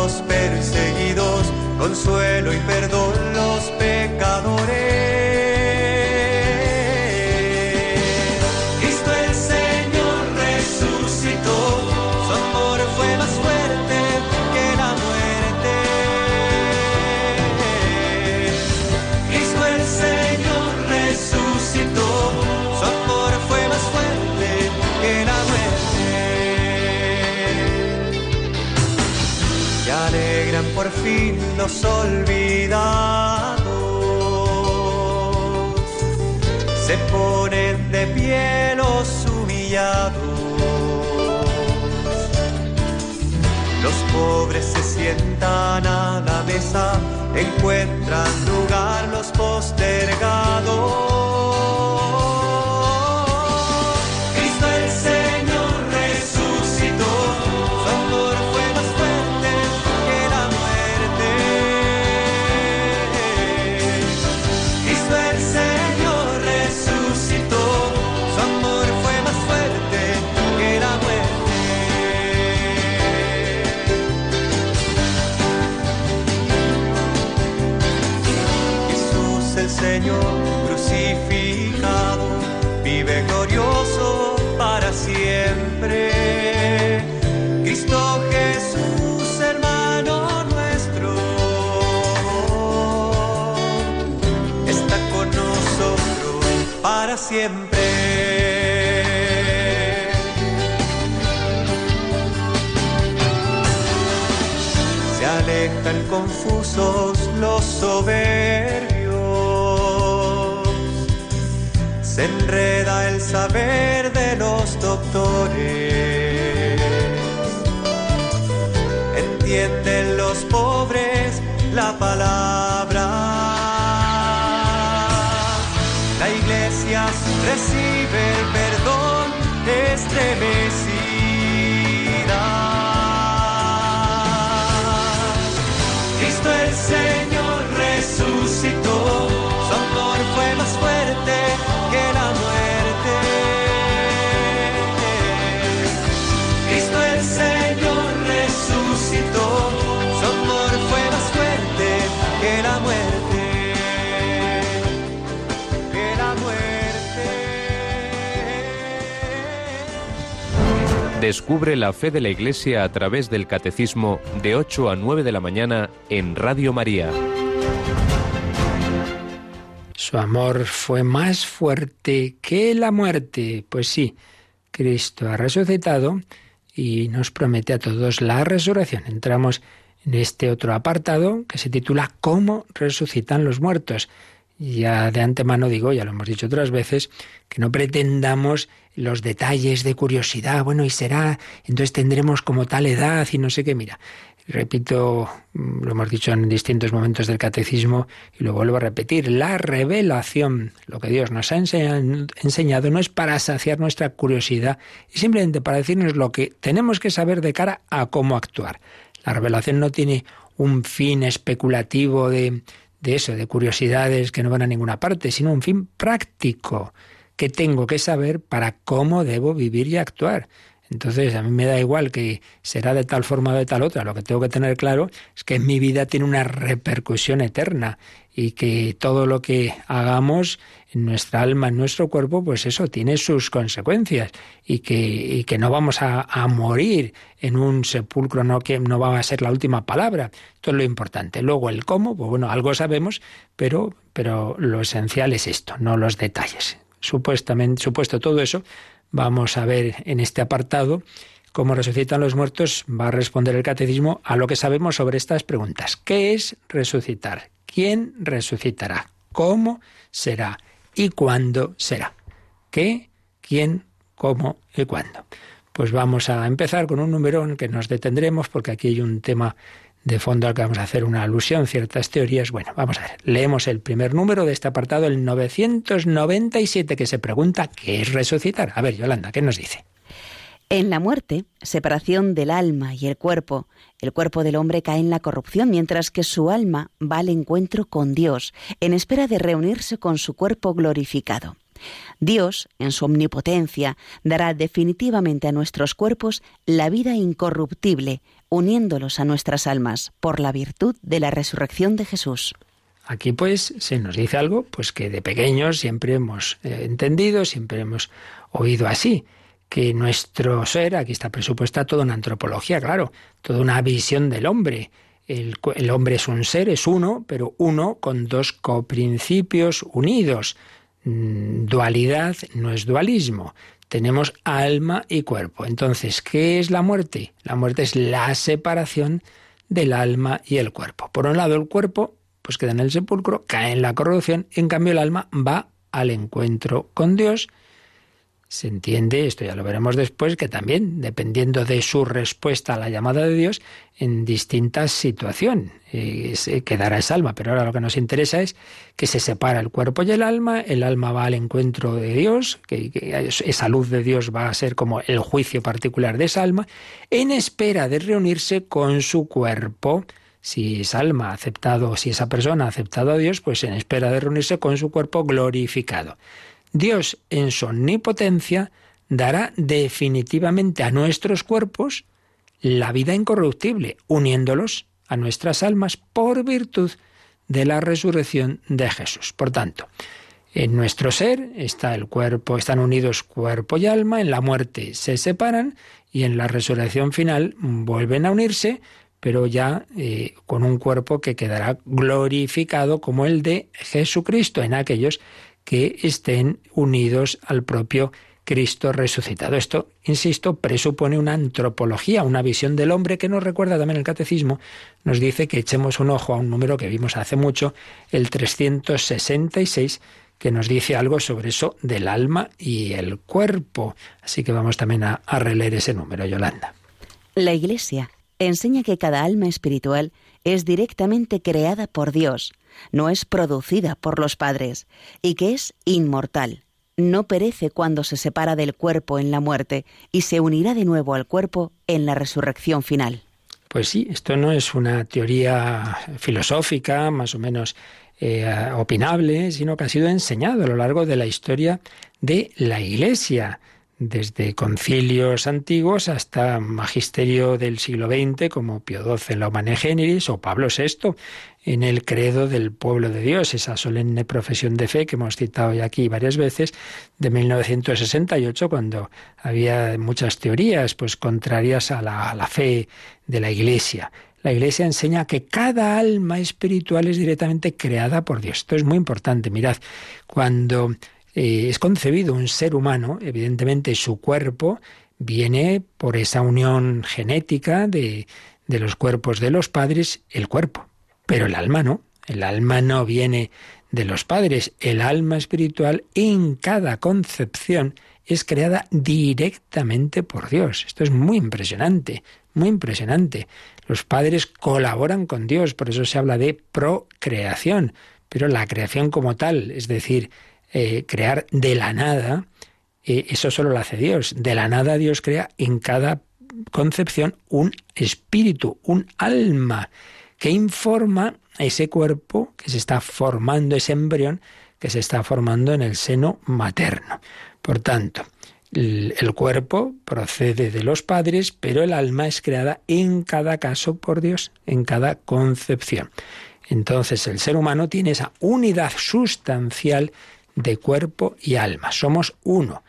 [SPEAKER 4] los perseguidos, consuelo y perdón los pecadores. Por fin los olvidados se ponen de pie los humillados. Los pobres se sientan a la mesa, encuentran lugar los postergados. Siempre. Se alejan confusos los soberbios, se enreda el saber de los doctores, entienden los pobres la palabra. Recibe el perdón estremecida.
[SPEAKER 5] Descubre la fe de la Iglesia a través del Catecismo de 8 a 9 de la mañana en Radio María.
[SPEAKER 2] Su amor fue más fuerte que la muerte. Pues sí, Cristo ha resucitado y nos promete a todos la resurrección. Entramos en este otro apartado que se titula ¿Cómo resucitan los muertos? Ya de antemano digo, ya lo hemos dicho otras veces, que no pretendamos los detalles de curiosidad, bueno, y será, entonces tendremos como tal edad y no sé qué, mira, repito, mm, lo hemos dicho en distintos momentos del catecismo y lo vuelvo a repetir, la revelación, lo que Dios nos ha enseñado, no es para saciar nuestra curiosidad, es simplemente para decirnos lo que tenemos que saber de cara a cómo actuar. La revelación no tiene un fin especulativo de, de eso, de curiosidades que no van a ninguna parte, sino un fin práctico que tengo que saber para cómo debo vivir y actuar. Entonces, a mí me da igual que será de tal forma o de tal otra. Lo que tengo que tener claro es que mi vida tiene una repercusión eterna y que todo lo que hagamos en nuestra alma, en nuestro cuerpo, pues eso tiene sus consecuencias y que, y que no vamos a, morir en un sepulcro, no que no va a ser la última palabra. Esto es lo importante. Luego el cómo, pues bueno, algo sabemos, pero, pero lo esencial es esto, no los detalles. Supuestamente, supuesto todo eso, Vamos a ver en este apartado cómo resucitan los muertos. Va a responder el catecismo a lo que sabemos sobre estas preguntas. ¿Qué es resucitar? ¿Quién resucitará? ¿Cómo será? ¿Y cuándo será? ¿Qué? ¿Quién? ¿Cómo? ¿Y cuándo? Pues vamos a empezar con un número en que nos detendremos porque aquí hay un tema de fondo al que vamos a hacer una alusión, ciertas teorías. Bueno, vamos a ver, leemos el primer número de este apartado, el 997, que se pregunta ¿qué es resucitar? A ver, Yolanda, ¿qué nos dice?
[SPEAKER 3] En la muerte, separación del alma y el cuerpo, el cuerpo del hombre cae en la corrupción, mientras que su alma va al encuentro con Dios, en espera de reunirse con su cuerpo glorificado. Dios, en su omnipotencia, dará definitivamente a nuestros cuerpos la vida incorruptible, uniéndolos a nuestras almas por la virtud de la resurrección de Jesús.
[SPEAKER 2] Aquí pues se nos dice algo pues que de pequeños siempre hemos eh, entendido, siempre hemos oído así, que nuestro ser, aquí está presupuesta toda una antropología, claro, toda una visión del hombre. El, el hombre es un ser, es uno, pero uno con dos coprincipios unidos. Mm, dualidad no es dualismo tenemos alma y cuerpo. Entonces, ¿qué es la muerte? La muerte es la separación del alma y el cuerpo. Por un lado, el cuerpo pues queda en el sepulcro, cae en la corrupción, en cambio el alma va al encuentro con Dios se entiende, esto ya lo veremos después, que también, dependiendo de su respuesta a la llamada de Dios, en distintas situaciones eh, se quedará esa alma. Pero ahora lo que nos interesa es que se separa el cuerpo y el alma, el alma va al encuentro de Dios, que, esa luz de Dios va a ser como el juicio particular de esa alma, en espera de reunirse con su cuerpo si esa alma aceptado, si esa persona ha aceptado a Dios, pues en espera de reunirse con su cuerpo glorificado. Dios en su omnipotencia dará definitivamente a nuestros cuerpos la vida incorruptible, uniéndolos a nuestras almas por virtud de la resurrección de Jesús. Por tanto, en nuestro ser está el cuerpo, están unidos cuerpo y alma, en la muerte se separan y en la resurrección final vuelven a unirse, pero ya eh, con un cuerpo que quedará glorificado como el de Jesucristo en aquellos que estén unidos al propio Cristo resucitado. Esto, insisto, presupone una antropología, una visión del hombre que nos recuerda también el catecismo, nos dice que echemos un ojo a un número que vimos hace mucho, el 366, que nos dice algo sobre eso del alma y el cuerpo. Así que vamos también a, a releer ese número, Yolanda.
[SPEAKER 3] La Iglesia enseña que cada alma espiritual es directamente creada por Dios no es producida por los padres, y que es inmortal. No perece cuando se separa del cuerpo en la muerte y se unirá de nuevo al cuerpo en la resurrección final.
[SPEAKER 2] Pues sí, esto no es una teoría filosófica, más o menos eh, opinable, sino que ha sido enseñado a lo largo de la historia de la Iglesia desde concilios antiguos hasta magisterio del siglo XX, como Pío XII en la Humane Generis o Pablo VI en el credo del pueblo de Dios, esa solemne profesión de fe que hemos citado ya aquí varias veces, de 1968, cuando había muchas teorías pues contrarias a la, fe de la Iglesia. la Iglesia enseña que cada alma espiritual es directamente creada por Dios. Esto es muy importante. Mirad, cuando eh, es concebido un ser humano, evidentemente su cuerpo viene por esa unión genética de los cuerpos de los padres, el cuerpo. Pero el alma no. El alma no viene de los padres. El alma espiritual en cada concepción es creada directamente por Dios. Esto es muy impresionante, muy impresionante. Los padres colaboran con Dios, por eso se habla de procreación, pero la creación como tal, es decir, eh, crear de la nada, eh, eso solo lo hace Dios. De la nada Dios crea en cada concepción un espíritu, un alma, que informa ese cuerpo que se está formando, ese embrión que se está formando en el seno materno. Por tanto, el cuerpo procede de los padres, pero el alma es creada en cada caso por Dios, en cada concepción. Entonces el ser humano tiene esa unidad sustancial de cuerpo y alma. Somos uno.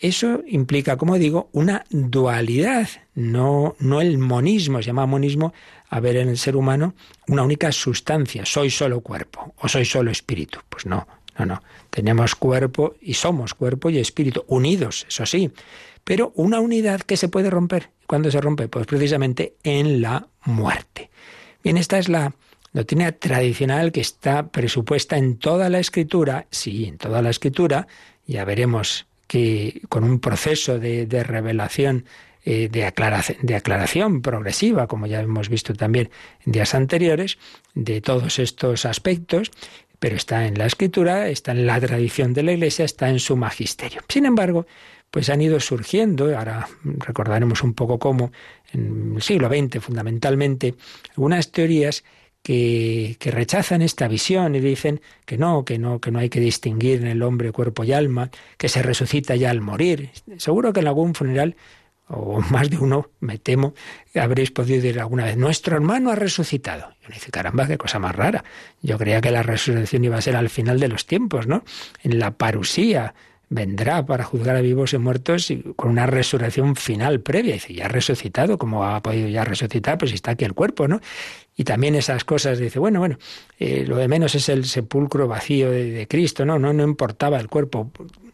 [SPEAKER 2] Eso implica, como digo, una dualidad, no, no el monismo, se llama monismo a ver en el ser humano una única sustancia, soy solo cuerpo o soy solo espíritu. Pues no, no, no. Tenemos cuerpo y somos cuerpo y espíritu, unidos, eso sí, pero una unidad que se puede romper. ¿Cuándo se rompe? Pues precisamente en la muerte. Bien, esta es la doctrina tradicional que está presupuesta en toda la escritura, sí, en toda la escritura, ya veremos que con un proceso de, revelación eh, de, aclaración, progresiva, como ya hemos visto también en días anteriores, de todos estos aspectos, pero está en la escritura, está en la tradición de la Iglesia, está en su magisterio. Sin embargo, pues han ido surgiendo, ahora recordaremos un poco cómo, en el siglo XX fundamentalmente, algunas teorías que, rechazan esta visión y dicen que no, que no, que no hay que distinguir en el hombre cuerpo y alma, que se resucita ya al morir. Seguro que en algún funeral o más de uno, me temo, habréis podido decir alguna vez, nuestro hermano ha resucitado. Y uno dice, caramba, qué cosa más rara. Yo creía que la resurrección iba a ser al final de los tiempos, ¿no? En la parusía vendrá para juzgar a vivos y muertos y con una resurrección final previa. Y dice, ya ha resucitado, ¿cómo ha podido ya resucitar? Pues está aquí el cuerpo, ¿no? Y también esas cosas, dice, bueno, bueno, eh, lo de menos es el sepulcro vacío de, de Cristo, ¿no? ¿no? No importaba el cuerpo.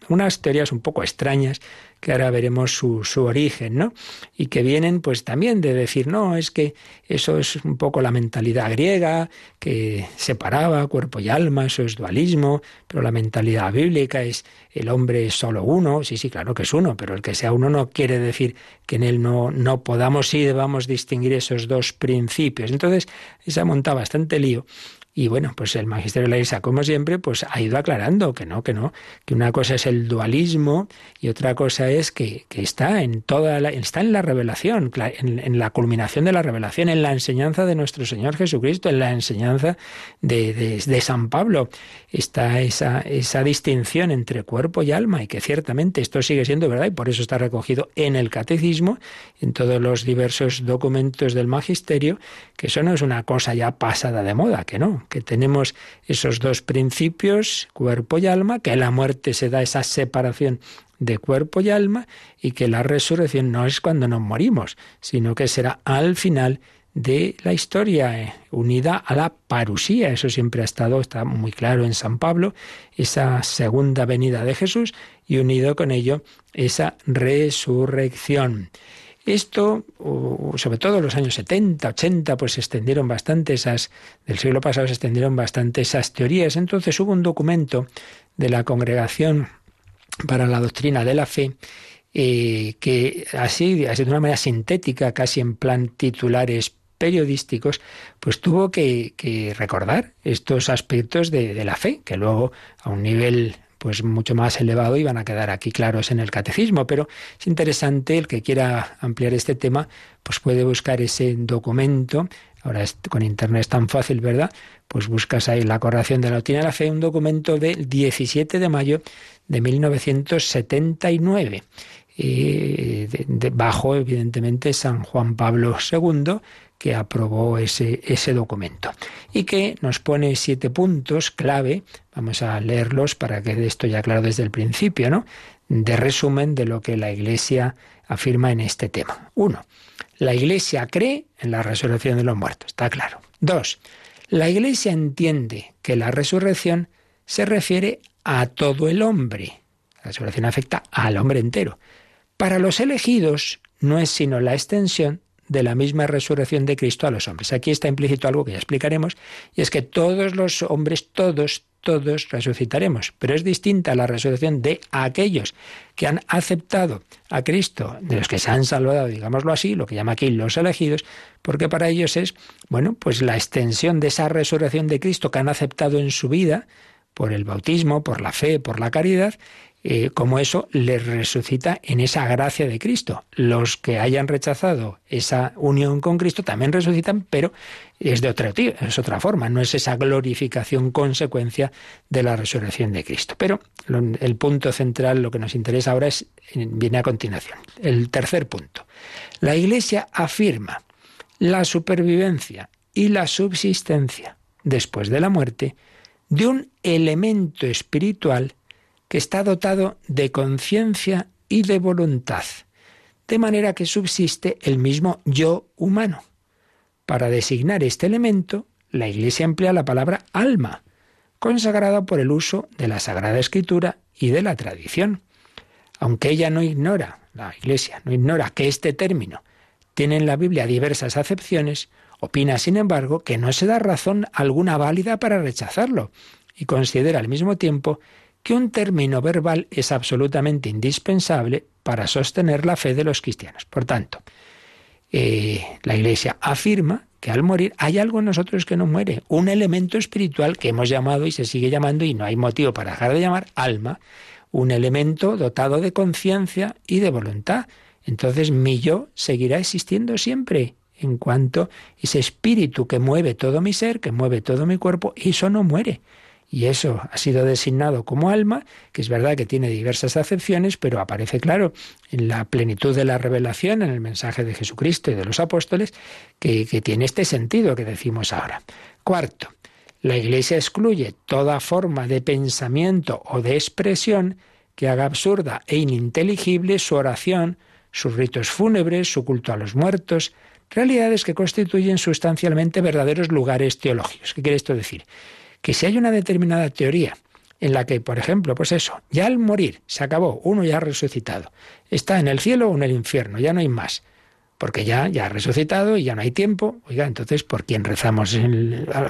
[SPEAKER 2] Unas teorías un poco extrañas que ahora veremos su, su, origen, ¿no? Y que vienen pues también de decir, no, es que eso es un poco la mentalidad griega, que separaba cuerpo y alma, eso es dualismo, pero la mentalidad bíblica es el hombre es solo uno, sí, sí, claro que es uno, pero el que sea uno no quiere decir que en él no, no podamos y debamos distinguir esos dos principios. Entonces, se ha montado bastante lío y bueno, pues el magisterio de la Iglesia, como siempre, pues ha ido aclarando que no, que no, que una cosa es el dualismo y otra cosa es que, que está en toda la, está en la revelación, en, la culminación de la revelación, en la enseñanza de nuestro Señor Jesucristo, en la enseñanza de San Pablo. Está esa, esa distinción entre cuerpo y alma, y que ciertamente esto sigue siendo verdad, y por eso está recogido en el catecismo, en todos los diversos documentos del magisterio, que eso no es una cosa ya pasada de moda, que no, que tenemos esos dos principios, cuerpo y alma, que la muerte se da esa separación de cuerpo y alma y que la resurrección no es cuando nos morimos, sino que será al final de la historia, eh, unida a la parusía. Eso siempre ha estado, está muy claro en San Pablo, esa segunda venida de Jesús y unido con ello esa resurrección. Esto, sobre todo en los años 70, 80, pues se extendieron bastante esas, del siglo pasado se extendieron bastante esas teorías. Entonces hubo un documento de la Congregación para la Doctrina de la Fe eh, que así, así de una manera sintética, casi en plan titulares periodísticos, pues tuvo que, recordar estos aspectos de, la fe, que luego a un nivel pues mucho más elevado y van a quedar aquí claros en el catecismo, pero es interesante el que quiera ampliar este tema, pues puede buscar ese documento, ahora con internet es tan fácil, ¿verdad? Pues buscas ahí la corrección de la doctrina de la fe, un documento del 17 de mayo de 1979. Eh, de, de, bajo, evidentemente, San Juan Pablo II, que aprobó ese, ese documento y que nos pone siete puntos clave, vamos a leerlos para que esto ya claro desde el principio, ¿no? De resumen de lo que la Iglesia afirma en este tema. Uno, La Iglesia cree en la resurrección de los muertos, está claro. Dos, la Iglesia entiende que la resurrección se refiere a todo el hombre. La resurrección afecta al hombre entero. Para los elegidos no es sino la extensión de la misma resurrección de Cristo a los hombres. Aquí está implícito algo que ya explicaremos, y es que todos los hombres, todos, todos resucitaremos, pero es distinta la resurrección de aquellos que han aceptado a Cristo, de los que se han salvado, digámoslo así, lo que llama aquí los elegidos, porque para ellos es, bueno, pues la extensión de esa resurrección de Cristo que han aceptado en su vida, por el bautismo, por la fe, por la caridad, eh, como eso les resucita en esa gracia de Cristo. Los que hayan rechazado esa unión con Cristo también resucitan, pero es de otra, es otra forma, no es esa glorificación consecuencia de la resurrección de Cristo. Pero el punto central, lo que nos interesa ahora, es, viene a continuación. El tercer punto. La Iglesia afirma la supervivencia y la subsistencia después de la muerte de un elemento espiritual que está dotado de conciencia y de voluntad, de manera que subsiste el mismo yo humano. Para designar este elemento, la Iglesia emplea la palabra alma, consagrada por el uso de la Sagrada Escritura y de la tradición. Aunque ella no ignora, la Iglesia no ignora que este término tiene en la Biblia diversas acepciones, opina, sin embargo, que no se da razón alguna válida para rechazarlo y considera al mismo tiempo que un término verbal es absolutamente indispensable para sostener la fe de los cristianos. Por tanto, eh, la Iglesia afirma que al morir hay algo en nosotros que no muere, un elemento espiritual que hemos llamado y se sigue llamando y no hay motivo para dejar de llamar alma, un elemento dotado de conciencia y de voluntad. Entonces mi yo seguirá existiendo siempre en cuanto ese espíritu que mueve todo mi ser, que mueve todo mi cuerpo, eso no muere y eso ha sido designado como alma, que es verdad que tiene diversas acepciones, pero aparece claro en la plenitud de la revelación, en el mensaje de Jesucristo y de los apóstoles, que, que tiene este sentido que decimos ahora. Cuarto, la Iglesia excluye toda forma de pensamiento o de expresión que haga absurda e ininteligible su oración, sus ritos fúnebres, su culto a los muertos, realidades que constituyen sustancialmente verdaderos lugares teológicos. ¿Qué quiere esto decir? Que si hay una determinada teoría en la que, por ejemplo, pues eso, ya al morir se acabó, uno ya ha resucitado, está en el cielo o en el infierno, ya no hay más, porque ya, ya ha resucitado y ya no hay tiempo. Oiga, entonces, ¿por quién rezamos?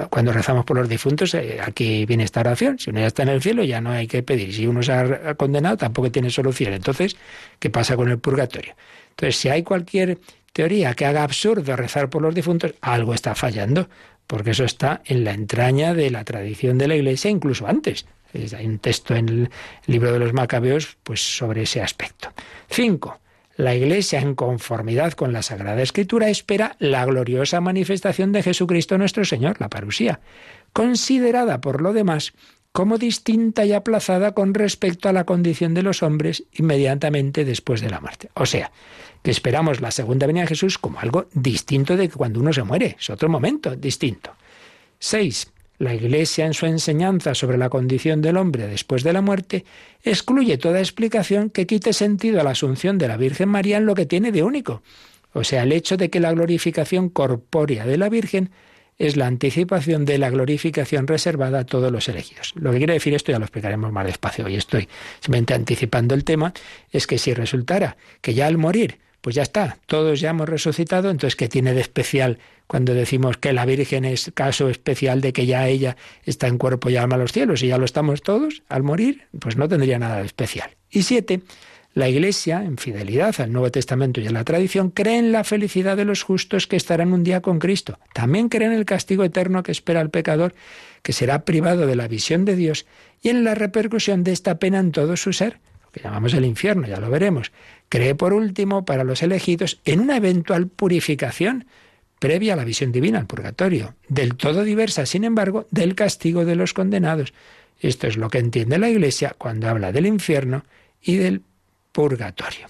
[SPEAKER 2] cuando rezamos por los difuntos, eh, aquí viene esta oración. Si uno ya está en el cielo, ya no hay que pedir. Si uno se ha condenado, tampoco tiene solución. Entonces, ¿qué pasa con el purgatorio? Entonces, si hay cualquier teoría que haga absurdo rezar por los difuntos, algo está fallando porque eso está en la entraña de la tradición de la Iglesia, incluso antes. Hay un texto en el libro de los Macabeos pues, sobre ese aspecto. Cinco. La Iglesia, en conformidad con la Sagrada Escritura, espera la gloriosa manifestación de Jesucristo nuestro Señor, la parusía, considerada por lo demás como distinta y aplazada con respecto a la condición de los hombres inmediatamente después de la muerte. O sea, esperamos la segunda venida de Jesús como algo distinto de que cuando uno se muere, es otro momento distinto. 6. La Iglesia en su enseñanza sobre la condición del hombre después de la muerte excluye toda explicación que quite sentido a la asunción de la Virgen María en lo que tiene de único, o sea, el hecho de que la glorificación corpórea de la Virgen es la anticipación de la glorificación reservada a todos los elegidos. Lo que quiere decir esto ya lo explicaremos más despacio, hoy estoy simplemente anticipando el tema, es que si resultara que ya al morir pues ya está, todos ya hemos resucitado, entonces ¿qué tiene de especial cuando decimos que la Virgen es caso especial de que ya ella está en cuerpo y alma a los cielos y ya lo estamos todos al morir? Pues no tendría nada de especial. Y siete, la Iglesia, en fidelidad al Nuevo Testamento y a la tradición, cree en la felicidad de los justos que estarán un día con Cristo. También cree en el castigo eterno que espera al pecador, que será privado de la visión de Dios, y en la repercusión de esta pena en todo su ser, lo que llamamos el infierno, ya lo veremos. Cree, por último, para los elegidos, en una eventual purificación previa a la visión divina, al purgatorio, del todo diversa, sin embargo, del castigo de los condenados. Esto es lo que entiende la Iglesia cuando habla del infierno y del purgatorio.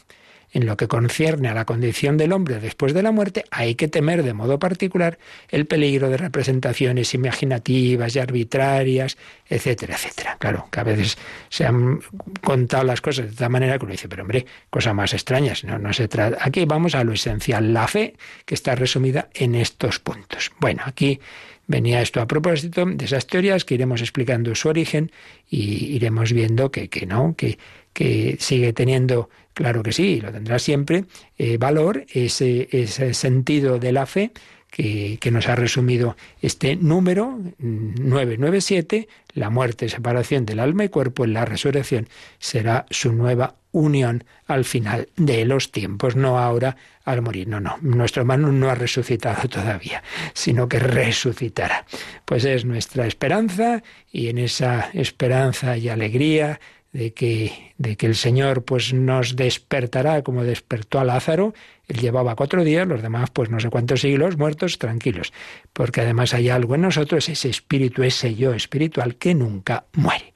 [SPEAKER 2] En lo que concierne a la condición del hombre después de la muerte, hay que temer de modo particular el peligro de representaciones imaginativas y arbitrarias, etcétera, etcétera. Claro, que a veces se han contado las cosas de tal manera que uno dice, pero hombre, cosas más extrañas. No, no se trata. Aquí vamos a lo esencial, la fe, que está resumida en estos puntos. Bueno, aquí venía esto a propósito de esas teorías que iremos explicando su origen y iremos viendo que, que no, que, que sigue teniendo, claro que sí, lo tendrá siempre, eh, valor, ese, ese sentido de la fe que, que, nos ha resumido este número 997, la muerte, separación del alma y cuerpo en la resurrección, será su nueva unión al final de los tiempos, no ahora al morir. No, no, nuestro hermano no ha resucitado todavía, sino que resucitará. Pues es nuestra esperanza y en esa esperanza y alegría de que, de que el Señor pues nos despertará como despertó a Lázaro. Él llevaba cuatro días, los demás pues no sé cuántos siglos muertos, tranquilos, porque además hay algo en nosotros, ese espíritu, ese yo espiritual que nunca muere.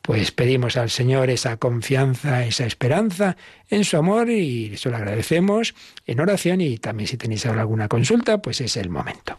[SPEAKER 2] Pues pedimos al Señor esa confianza, esa esperanza en su amor y eso lo agradecemos en oración y también si tenéis ahora alguna consulta, pues es el momento.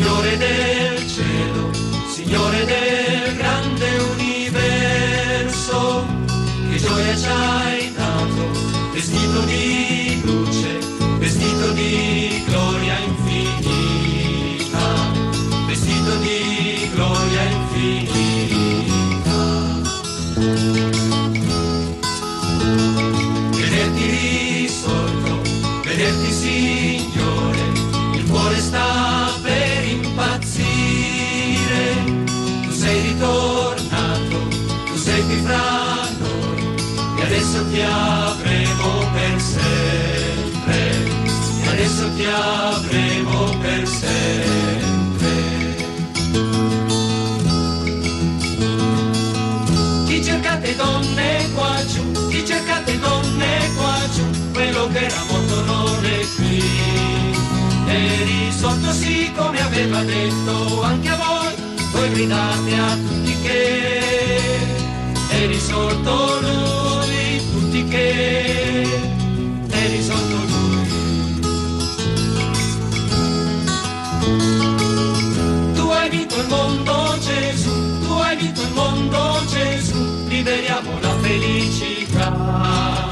[SPEAKER 6] Signore del cielo, Signore del grande universo. Che gioia ci hai dato, vestito di avremo per sempre. Chi cercate donne qua giù, chi cercate donne qua giù, quello che era morto non è qui. E risorto sì come aveva detto anche a voi, voi gridate a tutti che è risorto lui, tutti che è risorto lui. Hai vinto il mondo Gesù, tu hai vinto il mondo Gesù, liberiamo la felicità.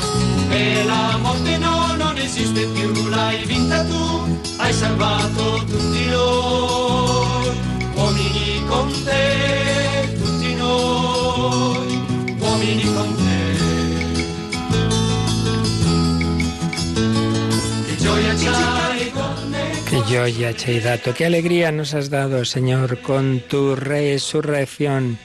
[SPEAKER 6] E la morte no, non esiste più, l'hai vinta tu, hai salvato tutti noi, uomini con te, tutti noi, uomini con te. Donne
[SPEAKER 2] Que yo ya dato, qué alegría nos has dado, Señor, con tu resurrección,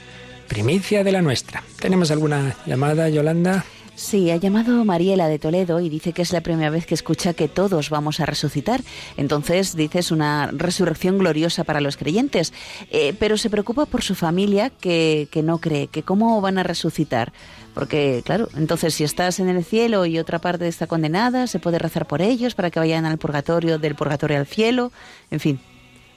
[SPEAKER 2] primicia de la nuestra. ¿Tenemos alguna llamada, Yolanda?
[SPEAKER 3] Sí, ha llamado Mariela de Toledo y dice que es la primera vez que escucha que todos vamos a resucitar. Entonces, dice, es una resurrección gloriosa para los creyentes. Eh, pero se preocupa por su familia que, que no cree, que cómo van a resucitar. Porque, claro, entonces si estás en el cielo y otra parte está condenada, se puede rezar por ellos para que vayan al purgatorio, del purgatorio al cielo, en fin.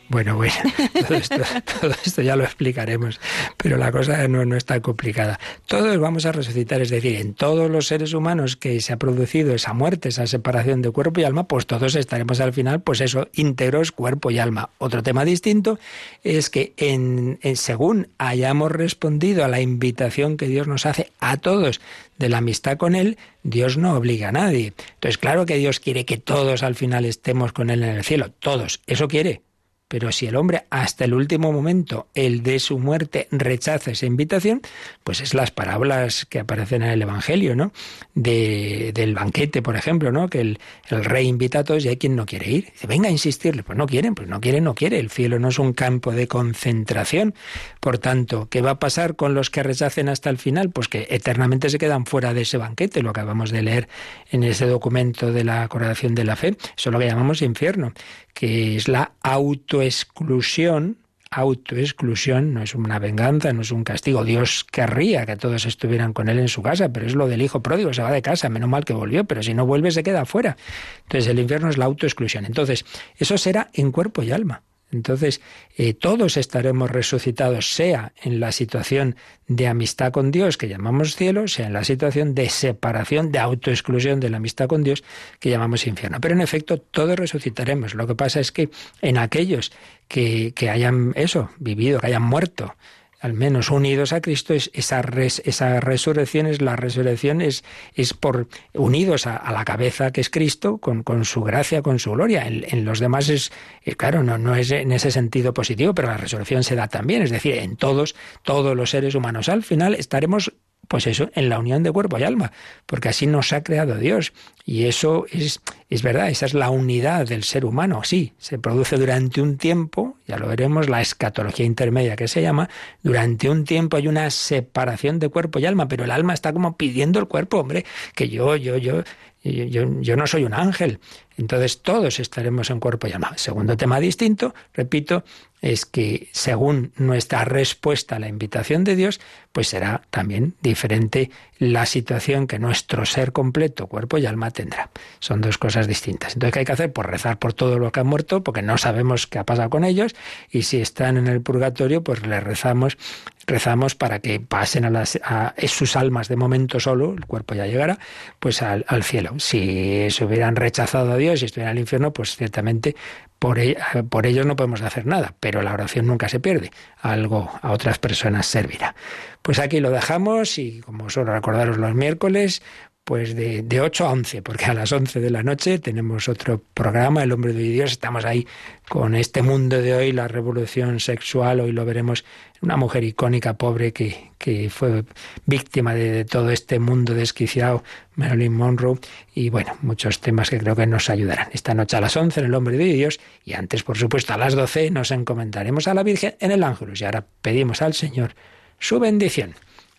[SPEAKER 2] Bueno, bueno, todo esto, todo esto ya lo explicaremos, pero la cosa no, no es tan complicada. Todos vamos a resucitar, es decir, en todos los seres humanos que se ha producido esa muerte, esa separación de cuerpo y alma, pues todos estaremos al final, pues eso, íntegros, cuerpo y alma. Otro tema distinto es que en según hayamos respondido a la invitación que Dios nos hace a todos de la amistad con Él, Dios no obliga a nadie. Entonces, claro que Dios quiere que todos al final estemos con Él en el cielo, todos, eso quiere, Pero si el hombre hasta el último momento, el de su muerte, rechaza esa invitación, pues es las parábolas que aparecen en el Evangelio, ¿no? De, del banquete, por ejemplo, ¿no? Que el, rey invita a todos y hay quien no quiere ir. Dice, venga a insistirle. Pues no quieren, pues no quieren, no quiere. El cielo no es un campo de concentración. Por tanto, ¿qué va a pasar con los que rechacen hasta el final? Pues que eternamente se quedan fuera de ese banquete. Lo acabamos de leer en ese documento de la coronación de la fe. Eso es lo que llamamos infierno que es la autoexclusión, autoexclusión, no es una venganza, no es un castigo. Dios querría que todos estuvieran con él en su casa, pero es lo del hijo pródigo, se va de casa, menos mal que volvió, pero si no vuelve se queda afuera. Entonces el infierno es la autoexclusión. Entonces, eso será en cuerpo y alma. Entonces, eh, todos estaremos resucitados, sea en la situación de amistad con Dios, que llamamos cielo, sea en la situación de separación, de autoexclusión de la amistad con Dios, que llamamos infierno. Pero en efecto, todos resucitaremos. Lo que pasa es que en aquellos que, que hayan eso, vivido, que hayan muerto, al menos unidos a Cristo, es, esa, esa resurrección es la resurrección es, es por unidos a, la cabeza que es Cristo, con, con su gracia, con su gloria. En, los demás es, eh, claro, no, no es en ese sentido positivo, pero la resurrección se da también, es decir, en todos, todos los seres humanos. Al final estaremos pues eso, en la unión de cuerpo y alma, porque así nos ha creado Dios. Y eso es, es verdad, esa es la unidad del ser humano. Sí, se produce durante un tiempo, ya lo veremos, la escatología intermedia que se llama, durante un tiempo hay una separación de cuerpo y alma, pero el alma está como pidiendo el cuerpo, hombre, que yo, yo, yo, yo, yo, no soy un ángel. Entonces todos estaremos en cuerpo y alma. Segundo tema distinto, repito, es que según nuestra respuesta a la invitación de Dios, pues será también diferente la situación que nuestro ser completo, cuerpo y alma, tendrá. Son dos cosas distintas. Entonces, ¿qué hay que hacer? Pues rezar por todo lo que han muerto, porque no sabemos qué ha pasado con ellos, y si están en el purgatorio, pues les rezamos rezamos para que pasen a, las, a sus almas de momento solo, el cuerpo ya llegará, pues al, al, cielo. Si se hubieran rechazado a Dios y estuvieran en el infierno, pues ciertamente por, e, por ellos no podemos hacer nada, pero la oración nunca se pierde, algo a otras personas servirá. Pues aquí lo dejamos y como suelo recordaros los miércoles, pues de, de 8 a 11, porque a las 11 de la noche tenemos otro programa, El hombre de Dios, estamos ahí con este mundo de hoy, la revolución sexual, hoy lo veremos, una mujer icónica, pobre, que, que fue víctima de, todo este mundo desquiciado, Marilyn Monroe, y bueno, muchos temas que creo que nos ayudarán. Esta noche a las 11 en El hombre de Dios, y antes, por supuesto, a las 12 nos encomendaremos a la Virgen en el Ángelus, y ahora pedimos al Señor su bendición,